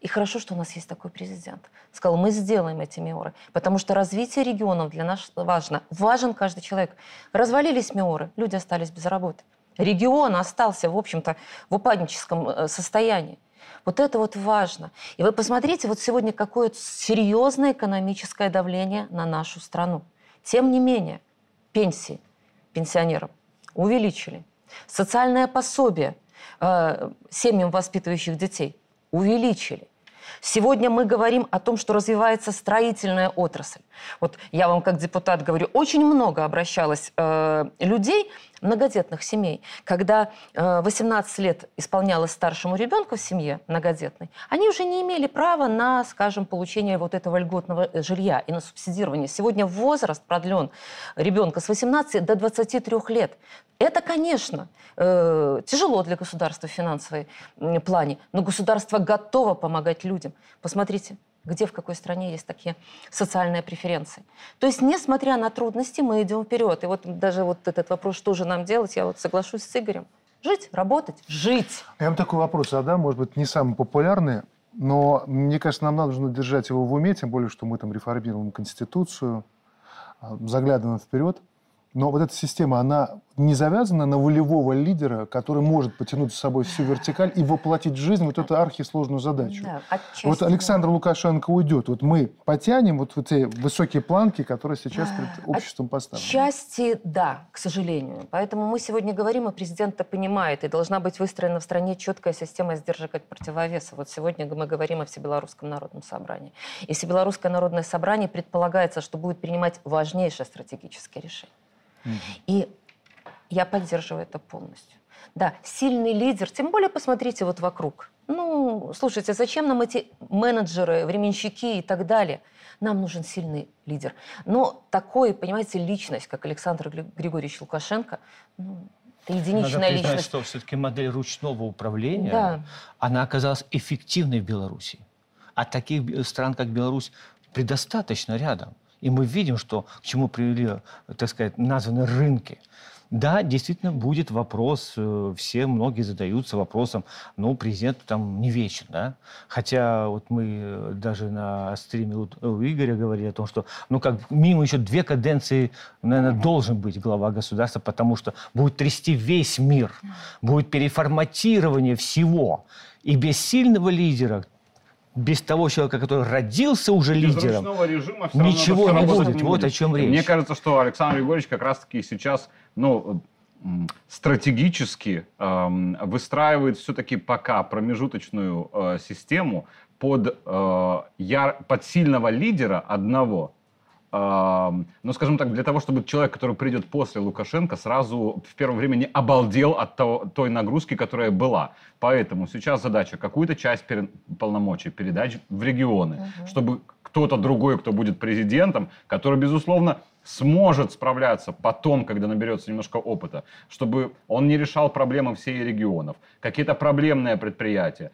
и хорошо, что у нас есть такой президент. Сказал, мы сделаем эти миоры, потому что развитие регионов для нас важно. Важен каждый человек. Развалились миоры, люди остались без работы. Регион остался, в общем-то, в упадническом э, состоянии. Вот это вот важно. И вы посмотрите, вот сегодня какое серьезное экономическое давление на нашу страну. Тем не менее, пенсии пенсионерам увеличили. Социальное пособие э, семьям, воспитывающих детей, увеличили. Сегодня мы говорим о том, что развивается строительная отрасль. Вот я вам как депутат говорю, очень много обращалось э, людей, многодетных семей, когда э, 18 лет исполнялось старшему ребенку в семье многодетной, они уже не имели права на, скажем, получение вот этого льготного э, жилья и на субсидирование. Сегодня возраст продлен ребенка с 18 до 23 лет. Это, конечно, э, тяжело для государства в финансовой плане, но государство готово помогать людям. Посмотрите, где, в какой стране есть такие социальные преференции. То есть, несмотря на трудности, мы идем вперед. И вот даже вот этот вопрос, что же нам делать, я вот соглашусь с Игорем. Жить, работать, жить. Я вам такой вопрос задам, может быть, не самый популярный, но мне кажется, нам нужно держать его в уме, тем более, что мы там реформируем Конституцию, а, заглядываем вперед. Но вот эта система, она не завязана на волевого лидера, который может потянуть с собой всю вертикаль и воплотить в жизнь вот эту архисложную задачу. Да, отчасти, вот Александр да. Лукашенко уйдет, вот мы потянем вот, вот эти высокие планки, которые сейчас перед обществом поставлены. Отчасти да, к сожалению. Поэтому мы сегодня говорим, и президент это понимает, и должна быть выстроена в стране четкая система сдержек от противовеса. Вот сегодня мы говорим о Всебелорусском народном собрании. И Всебелорусское народное собрание предполагается, что будет принимать важнейшие стратегические И я поддерживаю это полностью. Да, сильный лидер, тем более посмотрите вот вокруг. Ну, слушайте, зачем нам эти менеджеры, временщики и так далее? Нам нужен сильный лидер. Но такой, понимаете, личность, как Александр Григорьевич Лукашенко, ну, это единичная Надо признать, личность. что все-таки модель ручного управления, Да. она оказалась эффективной в Беларуси. А таких бе- стран, как Беларусь, предостаточно рядом. И мы видим, что к чему привели, так сказать, названы рынки. Да, действительно, будет вопрос, э, все, многие задаются вопросом, ну, президент там не вечен, да? Хотя вот мы э, даже на стриме у у Игоря говорили о том, что, ну, как минимум еще две каденции, наверное, должен быть глава государства, потому что будет трясти весь мир, будет переформатирование всего. И без сильного лидера, без того человека, который родился уже Без лидером, режима ничего это всё не будет. Вот о чем речь. Мне кажется, что Александр Григорьевич как раз-таки сейчас, ну, стратегически эм, выстраивает все-таки пока промежуточную э, систему под, э, яр- под сильного лидера одного. Ну, скажем так, для того, чтобы человек, который придет после Лукашенко, сразу в первое время не обалдел от того- той нагрузки, которая была. Поэтому сейчас задача какую-то часть пере- полномочий передать в регионы, чтобы кто-то другой, кто будет президентом, который, безусловно, сможет справляться потом, когда наберется немножко опыта, чтобы он не решал проблемы всей регионов. Какие-то проблемные предприятия.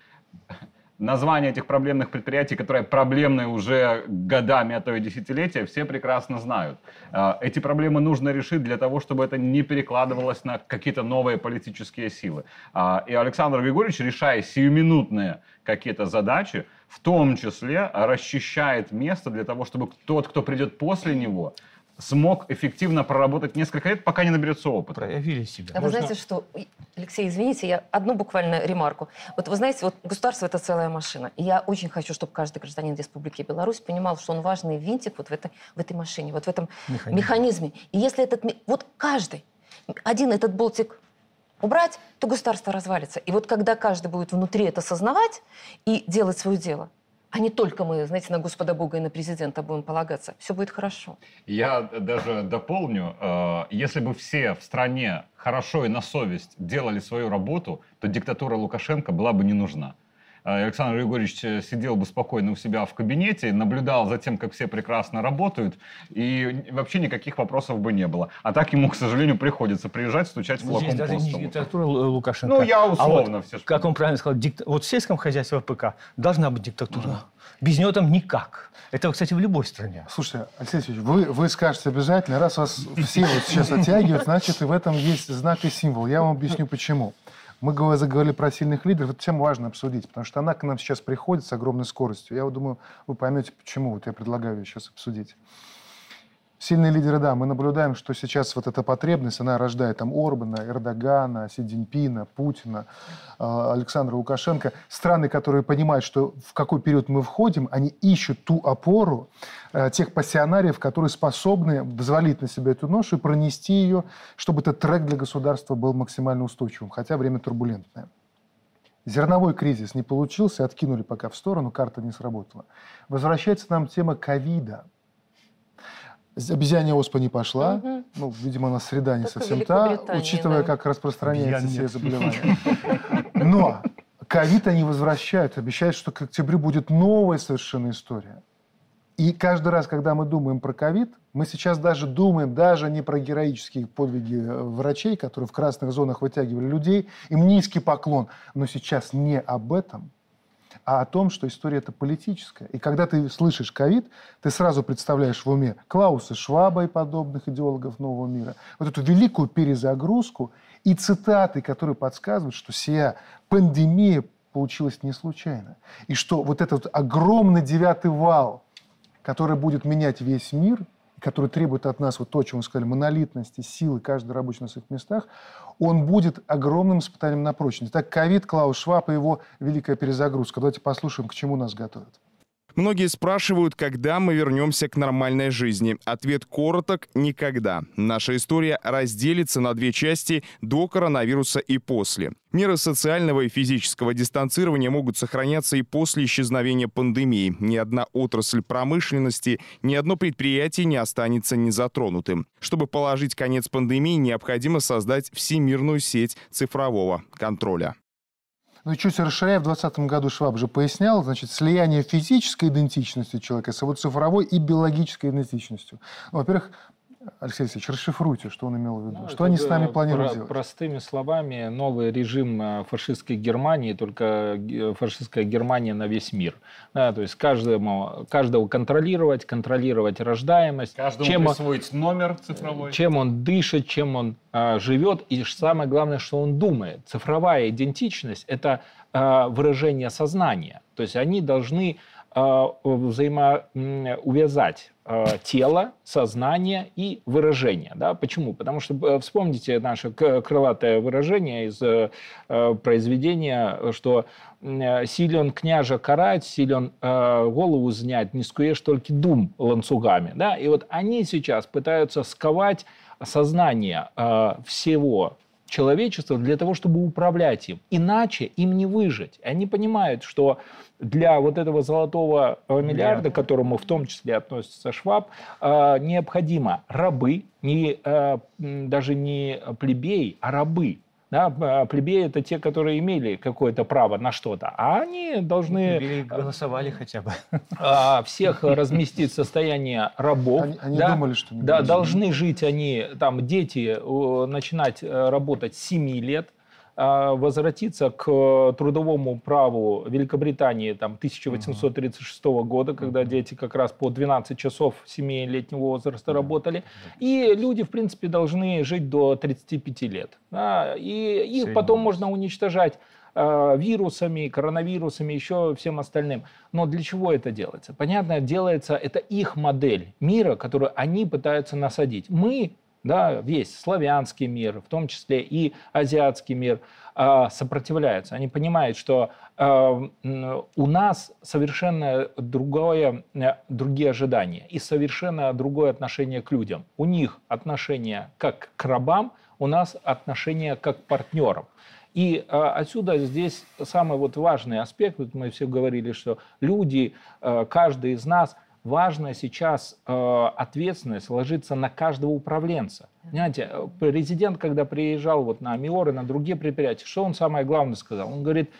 Название этих проблемных предприятий, которые проблемные уже годами, а то и десятилетия, все прекрасно знают. А, Эти проблемы нужно решить для того, чтобы это не перекладывалось на какие-то новые политические силы. А, И Александр Григорьевич, решая сиюминутные какие-то задачи, в том числе расчищает место для того, чтобы тот, кто придет после него, смог эффективно проработать несколько лет, пока не наберется опыта. проявили себя. А вы знаете, что... Алексей, извините, я одну буквально ремарку. Вот вы знаете, вот государство – это целая машина. И я очень хочу, чтобы каждый гражданин Республики Беларусь понимал, что он важный винтик вот в этой, в этой машине, вот в этом Механизм. механизме. И если этот... Вот каждый, один этот болтик убрать, то государство развалится. И вот когда каждый будет внутри это осознавать и делать свое дело, а не только мы, знаете, на Господа Бога и на президента будем полагаться, все будет хорошо. Я даже дополню, э, если бы все в стране хорошо и на совесть делали свою работу, то диктатура Лукашенко была бы не нужна. Э, Александр Григорьевич э, сидел бы спокойно у себя в кабинете, наблюдал за тем, как все прекрасно работают, и вообще никаких вопросов бы не было. А так ему, к сожалению, приходится приезжать, стучать в Здесь даже не диктатура Лу- Лукашенко. Ну, я А вот, условно все ж как он правильно сказал, дикта- вот в сельском хозяйстве ВПК должна быть диктатура. Без нее там никак. Это, кстати, в любой стране. Слушайте, Алексей Алексеевич, вы, вы скажете обязательно, раз вас все вот сейчас оттягивают, значит, и в этом есть знак и символ. Я вам объясню, почему. Мы говор- заговорили про сильных лидеров, эту тему важно обсудить, потому что она к нам сейчас приходит с огромной скоростью. Я вот думаю, вы поймете, почему. Вот я предлагаю ее сейчас обсудить. Сильные лидеры, да, мы наблюдаем, что сейчас вот эта потребность, она рождает там Орбана, Эрдогана, Си Цзиньпина, Путина, э, Александра Лукашенко. Страны, которые понимают, что в какой период мы входим, они ищут ту опору э, тех пассионариев, которые способны взвалить на себя эту ношу и пронести ее, чтобы этот трек для государства был максимально устойчивым, хотя время турбулентное. Зерновой кризис не получился, откинули пока в сторону, карта не сработала. Возвращается нам тема ковида. Обезьянья оспа не пошла. Мгм. Ну, видимо, у нас среда не Только совсем та, учитывая, да. как распространяются Обезьян все нет. заболевания. Но ковид они возвращают, обещают, что к октябрю будет новая совершенно история. И каждый раз, когда мы думаем про ковид, мы сейчас даже думаем даже не про героические подвиги э, врачей, которые в красных зонах вытягивали людей, им низкий поклон. Но сейчас не об этом. А о том, что история это политическая. И когда ты слышишь ковид, ты сразу представляешь в уме Клауса Шваба и подобных идеологов нового мира, вот эту великую перезагрузку и цитаты, которые подсказывают, что сия пандемия получилась не случайно. И что вот этот огромный девятый вал, который будет менять весь мир, который требует от нас вот то, о чем вы сказали, монолитности, силы, каждый рабочий на своих местах, он будет огромным испытанием на прочность. Так, ковид, Клаус Шваб и его великая перезагрузка. Давайте послушаем, к чему нас готовят. Многие спрашивают, когда мы вернемся к нормальной жизни. Ответ короток – никогда. Наша история разделится на две части – до коронавируса и после. Меры социального и физического дистанцирования могут сохраняться и после исчезновения пандемии. Ни одна отрасль промышленности, ни одно предприятие не останется незатронутым. Чтобы положить конец пандемии, необходимо создать всемирную сеть цифрового контроля. Ну, чуть расширяя, в 2020 году Шваб же пояснял, значит, слияние физической идентичности человека с его цифровой и биологической идентичностью. Ну, во-первых, Алексей Алексеевич, расшифруйте, что он имел в виду. Ну, что они с нами планируют про- делать? Простыми словами, новый режим э, фашистской Германии, только фашистская Германия на весь мир. Да, то есть каждому, каждого контролировать, контролировать рождаемость. Каждому чем присвоить он, номер цифровой. Чем он дышит, чем он а, живет, и самое главное, что он думает. Цифровая идентичность – это а, выражение сознания. То есть они должны а, взаимоувязать а, тело, сознание и выражение. Да? Почему? Потому что э, вспомните наше крылатое выражение из э, произведения, что силен княжа карать, силен э, голову знять, не скуешь только дум ланцугами. Да? И вот они сейчас пытаются сковать сознание всего человечества для того, чтобы управлять им. Иначе им не выжить. Они понимают, что для вот этого золотого э, миллиарда, к которому в том числе относится Шваб, э, необходимо рабы, не, э, даже не плебеи, а рабы. Да, а плебеи это те, которые имели какое-то право на что-то, а они должны... Плебеи голосовали хотя бы. А, всех разместить в состоянии рабов. Они, они да, думали, что... Не да, должны жить они, там, дети начинать работать с 7 лет, а, возвратиться к трудовому праву Великобритании там, 1836 года, когда дети как раз по 12 часов 7-летнего возраста работали. И люди, в принципе, должны жить до 35 лет. Да? И их потом можно уничтожать а, вирусами, коронавирусами, еще всем остальным. Но для чего это делается? Понятно, делается, это их модель мира, которую они пытаются насадить. Мы да, весь славянский мир, в том числе и азиатский мир, а, сопротивляются. Они понимают, что а, у нас совершенно другое, э, другие ожидания и совершенно другое отношение к людям. У них отношение как к рабам, у нас отношение как к партнерам. И а, отсюда здесь самый вот важный аспект, вот мы все говорили, что люди, каждый из нас – важно сейчас э, ответственность ложится на каждого управленца. Понимаете, э, президент, когда приезжал вот на Миоры, на другие предприятия, что он самое главное сказал? Он говорит,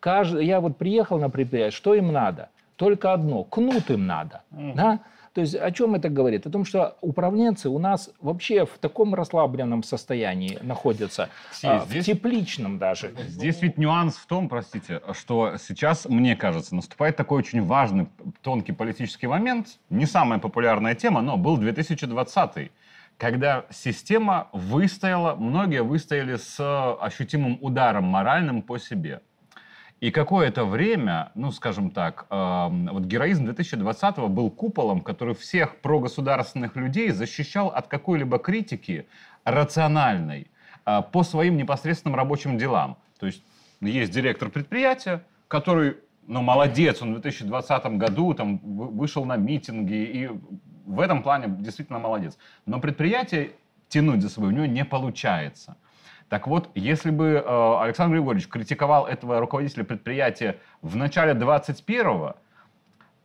каждый, я вот приехал на предприятие, что им надо? Только одно, кнут им надо. Mm-hmm. Да? То есть о чем это говорит? О том, что управленцы у нас вообще в таком расслабленном состоянии находятся, а, здесь, в тепличном даже. Здесь ведь нюанс в том, простите, что сейчас, мне кажется, наступает такой очень важный, тонкий политический момент. Не самая популярная тема, но был 2020 когда система выстояла, многие выстояли с ощутимым ударом моральным по себе. И какое-то время, ну, скажем так, э, вот героизм 2020 был куполом, который всех прогосударственных людей защищал от какой-либо критики рациональной э, по своим непосредственным рабочим делам. То есть есть директор предприятия, который, ну, молодец, он в 2020 году там вышел на митинги, и в этом плане действительно молодец. Но предприятие тянуть за собой у него не получается. Так вот, если бы э, Александр Григорьевич критиковал этого руководителя предприятия в начале 21-го,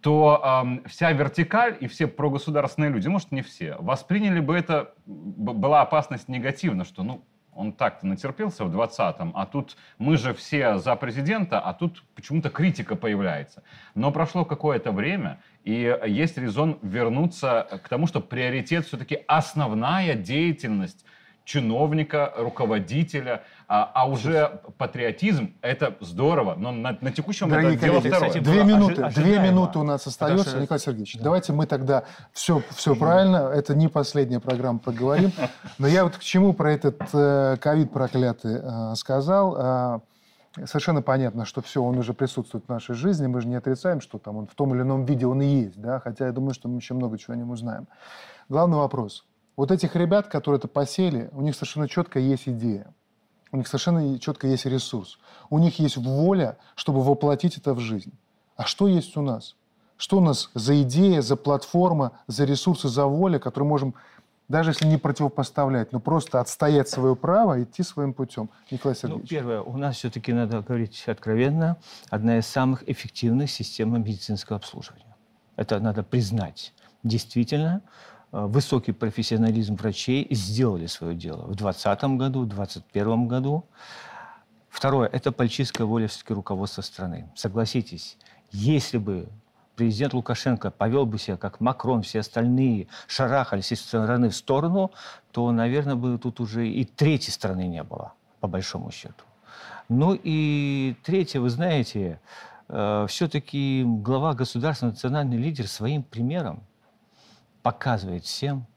то э, вся вертикаль и все прогосударственные люди, может, не все, восприняли бы это, была опасность негативно, что, ну, он так-то натерпелся в 20-м, а тут мы же все за президента, а тут почему-то критика появляется. Но прошло какое-то время, и есть резон вернуться к тому, что приоритет все-таки основная деятельность чиновника, руководителя, а, а уже патриотизм – это здорово, но на, на текущем Дорогие это дело коллеги, второе. кстати, две минуты, ожи- две минуты у нас остается, Потому Николай Сергеевич. Давайте мы тогда все, все правильно, это не последняя программа, поговорим. Но я вот к чему про этот э, ковид проклятый э, сказал. Э, Совершенно понятно, что все, он уже присутствует в нашей жизни, мы же не отрицаем, что там он в том или ином виде он и есть, да, хотя я думаю, что мы еще много чего о нем узнаем. Главный вопрос. Вот этих ребят, которые это посели, у них совершенно четко есть идея. У них совершенно четко есть ресурс. У них есть воля, чтобы воплотить это в жизнь. А что есть у нас? Что у нас за идея, за платформа, за ресурсы, за воля, которые можем, даже если не противопоставлять, но просто отстоять свое право, идти своим путем? Николай Ну, Сергеевич. первое, у нас все-таки, надо говорить откровенно, одна из самых эффективных систем медицинского обслуживания. Это надо признать. Действительно, высокий профессионализм врачей сделали свое дело в 2020 году, в 2021 году. Второе, это политическая воля все-таки руководства страны. Согласитесь, если бы президент Лукашенко повел бы себя как Макрон, все остальные шарахались из стороны в сторону, то, наверное, бы тут уже и третьей страны не было, по большому счету. Ну и третье, вы знаете, все-таки глава государства, национальный лидер своим примером показывает всем,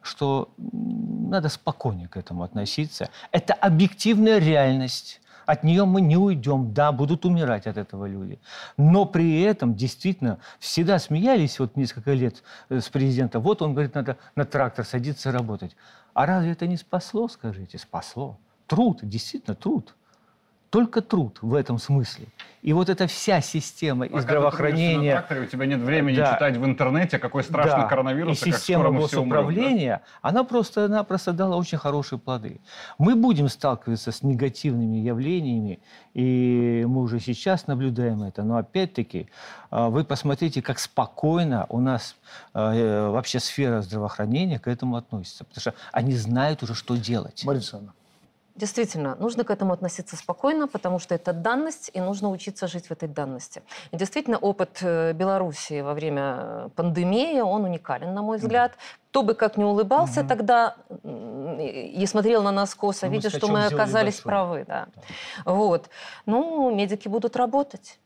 что надо спокойнее к этому относиться. Это объективная реальность. От нее мы не уйдем. Да, будут умирать от этого люди. Но при этом действительно всегда смеялись вот несколько лет э, с президентом. Вот он говорит, надо на трактор садиться работать. А разве это не спасло, скажите? Спасло. Труд, действительно труд. Только труд в этом смысле. И вот эта вся система и Пока ты здравоохранения... на тракторе, у тебя нет времени Да. читать в интернете, какой страшный Да. коронавирус, И и как система скоро мы все умрем. да? госуправления, она просто-напросто дала очень хорошие плоды. Мы будем сталкиваться с негативными явлениями, и мы уже сейчас наблюдаем это. Но опять-таки, э, вы посмотрите, как спокойно у нас э, вообще сфера здравоохранения к этому относится. Потому что они знают уже, что делать. Марина Александровна. Действительно, нужно к этому относиться спокойно, потому что это данность, и нужно учиться жить в этой данности. И действительно, опыт э, Белоруссии во время э, пандемии, он уникален, на мой взгляд. Кто бы как ни улыбался тогда м, и смотрел на нас косо, Ну, видя, что мы оказались большой. правы. Да. Вот. Ну, медики будут работать.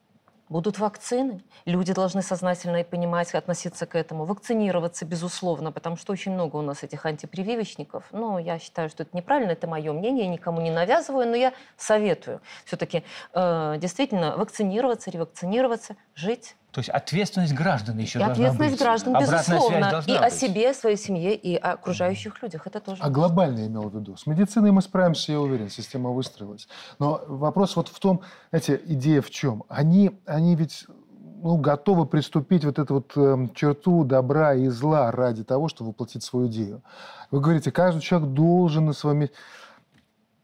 Будут вакцины. Люди должны сознательно и понимать, относиться к этому. Вакцинироваться, безусловно, потому что очень много у нас этих антипрививочников. Но я считаю, что это неправильно, это мое мнение, я никому не навязываю, но я советую все-таки э, действительно вакцинироваться, ревакцинироваться, жить. То есть ответственность граждан еще и должна ответственность быть. граждан, Обратная связь безусловно. должна И о быть. себе, своей семье, и о окружающих людях. Это тоже. А глобально я имел в виду. С медициной мы справимся, я уверен, система выстроилась. Но вопрос вот в том, знаете, идея в чем? Они, они ведь ну, готовы приступить вот эту вот эм, черту добра и зла ради того, чтобы воплотить свою идею. Вы говорите, каждый человек должен на своем месте...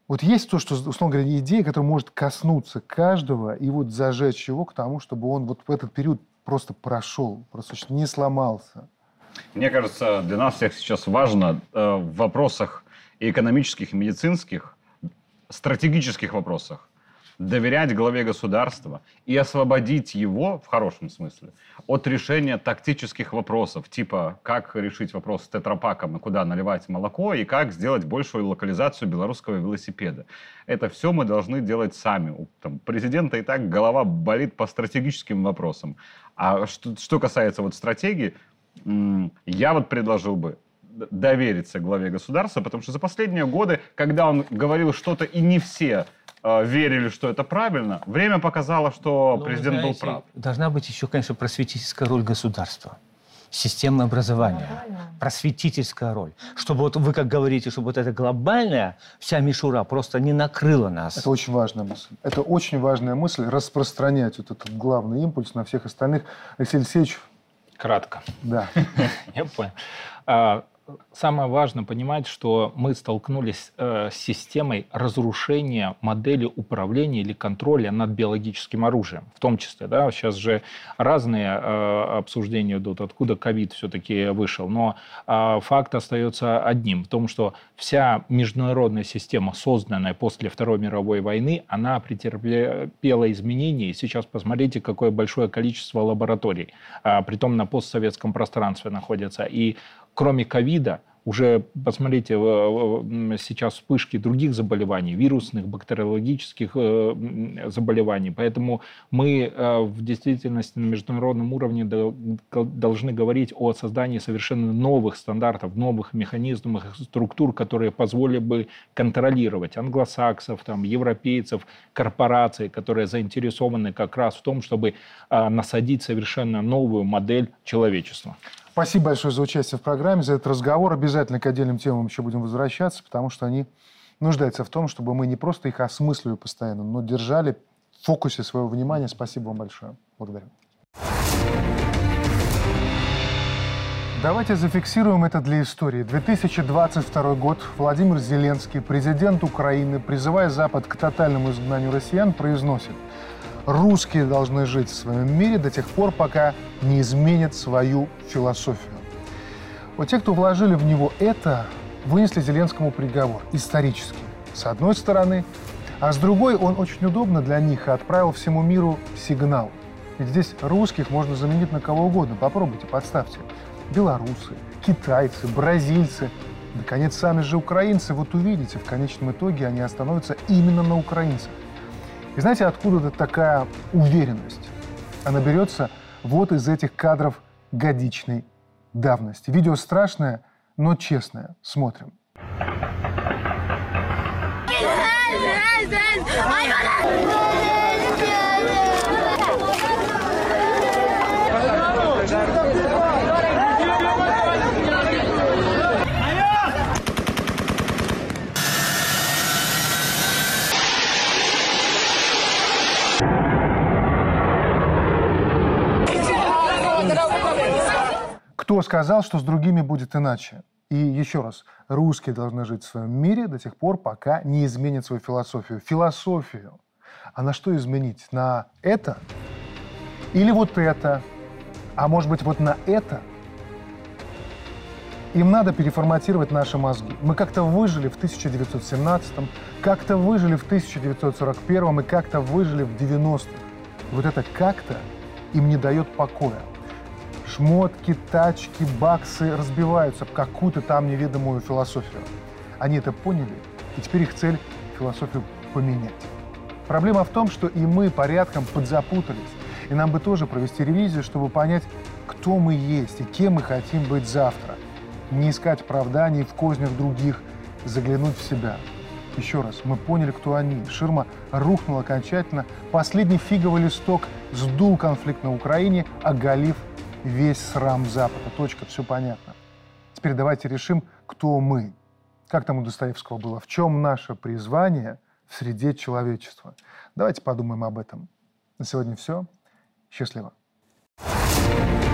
Вот есть то, что, условно говоря, идея, которая может коснуться каждого и вот зажечь его к тому, чтобы он вот в этот период просто прошел, просто не сломался. Мне кажется, для нас всех сейчас важно э, в вопросах и экономических, и медицинских, стратегических вопросах доверять главе государства и освободить его, в хорошем смысле, от решения тактических вопросов, типа как решить вопрос с тетрапаком и куда наливать молоко, и как сделать большую локализацию белорусского велосипеда. Это все мы должны делать сами. У там, президента и так голова болит по стратегическим вопросам. А что, что касается вот стратегии, я вот предложил бы довериться главе государства, потому что за последние годы, когда он говорил что-то, и не все верили, что это правильно, время показало, что Ну, вы президент был знаете, прав. Должна быть еще, конечно, просветительская роль государства. Системное образование, просветительская роль. Чтобы вот вы, как говорите, чтобы вот эта глобальная вся мишура просто не накрыла нас. Это очень важная мысль. Это очень важная мысль распространять вот этот главный импульс на всех остальных. Алексей Алексеевич, Кратко. да. Я понял. Самое важное понимать, что мы столкнулись э, с системой разрушения модели управления или контроля над биологическим оружием. В том числе, да, сейчас же разные э, обсуждения идут, откуда ковид все-таки вышел. Но э, факт остается одним, в том, что вся международная система, созданная после Второй мировой войны, она претерпела изменения. И сейчас посмотрите, какое большое количество лабораторий, а, притом на постсоветском пространстве находятся. И кроме ковида, уже посмотрите сейчас вспышки других заболеваний, вирусных, бактериологических э, заболеваний. Поэтому мы э, в действительности на международном уровне должны говорить о создании совершенно новых стандартов, новых механизмов, структур, которые позволили бы контролировать англосаксов, там, европейцев, корпораций, которые заинтересованы как раз в том, чтобы э, насадить совершенно новую модель человечества. Спасибо большое за участие в программе, за этот разговор. Обязательно к отдельным темам еще будем возвращаться, потому что они нуждаются в том, чтобы мы не просто их осмысливали постоянно, но держали в фокусе своего внимания. Спасибо вам большое. Благодарю. Давайте зафиксируем это для истории. 2022 год. Владимир Зеленский, президент Украины, призывая Запад к тотальному изгнанию россиян, произносит – русские должны жить в своем мире до тех пор, пока не изменят свою философию. Вот те, кто вложили в него это, вынесли Зеленскому приговор исторический. С одной стороны, а с другой он очень удобно для них отправил всему миру сигнал. Ведь здесь русских можно заменить на кого угодно. Попробуйте, подставьте. Белорусы, китайцы, бразильцы, наконец, сами же украинцы. Вот увидите, в конечном итоге они остановятся именно на украинцах. И знаете, откуда такая уверенность? Она берется вот из этих кадров годичной давности. Видео страшное, но честное. Смотрим. Кто сказал, что с другими будет иначе? И еще раз, русские должны жить в своем мире до тех пор, пока не изменят свою философию. Философию. А на что изменить? На это? Или вот это? А может быть, вот на это? Им надо переформатировать наши мозги. Мы как-то выжили в 1917-м, как-то выжили в 1941-м и как-то выжили в 90-х. Вот это как-то им не дает покоя шмотки, тачки, баксы разбиваются в какую-то там неведомую философию. Они это поняли, и теперь их цель – философию поменять. Проблема в том, что и мы порядком подзапутались, и нам бы тоже провести ревизию, чтобы понять, кто мы есть и кем мы хотим быть завтра. Не искать оправданий в кознях других, заглянуть в себя. Еще раз, мы поняли, кто они. Ширма рухнула окончательно. Последний фиговый листок сдул конфликт на Украине, оголив весь срам Запада. Точка, все понятно. Теперь давайте решим, кто мы. Как там у Достоевского было? В чем наше призвание в среде человечества? Давайте подумаем об этом. На сегодня все. Счастливо. thank you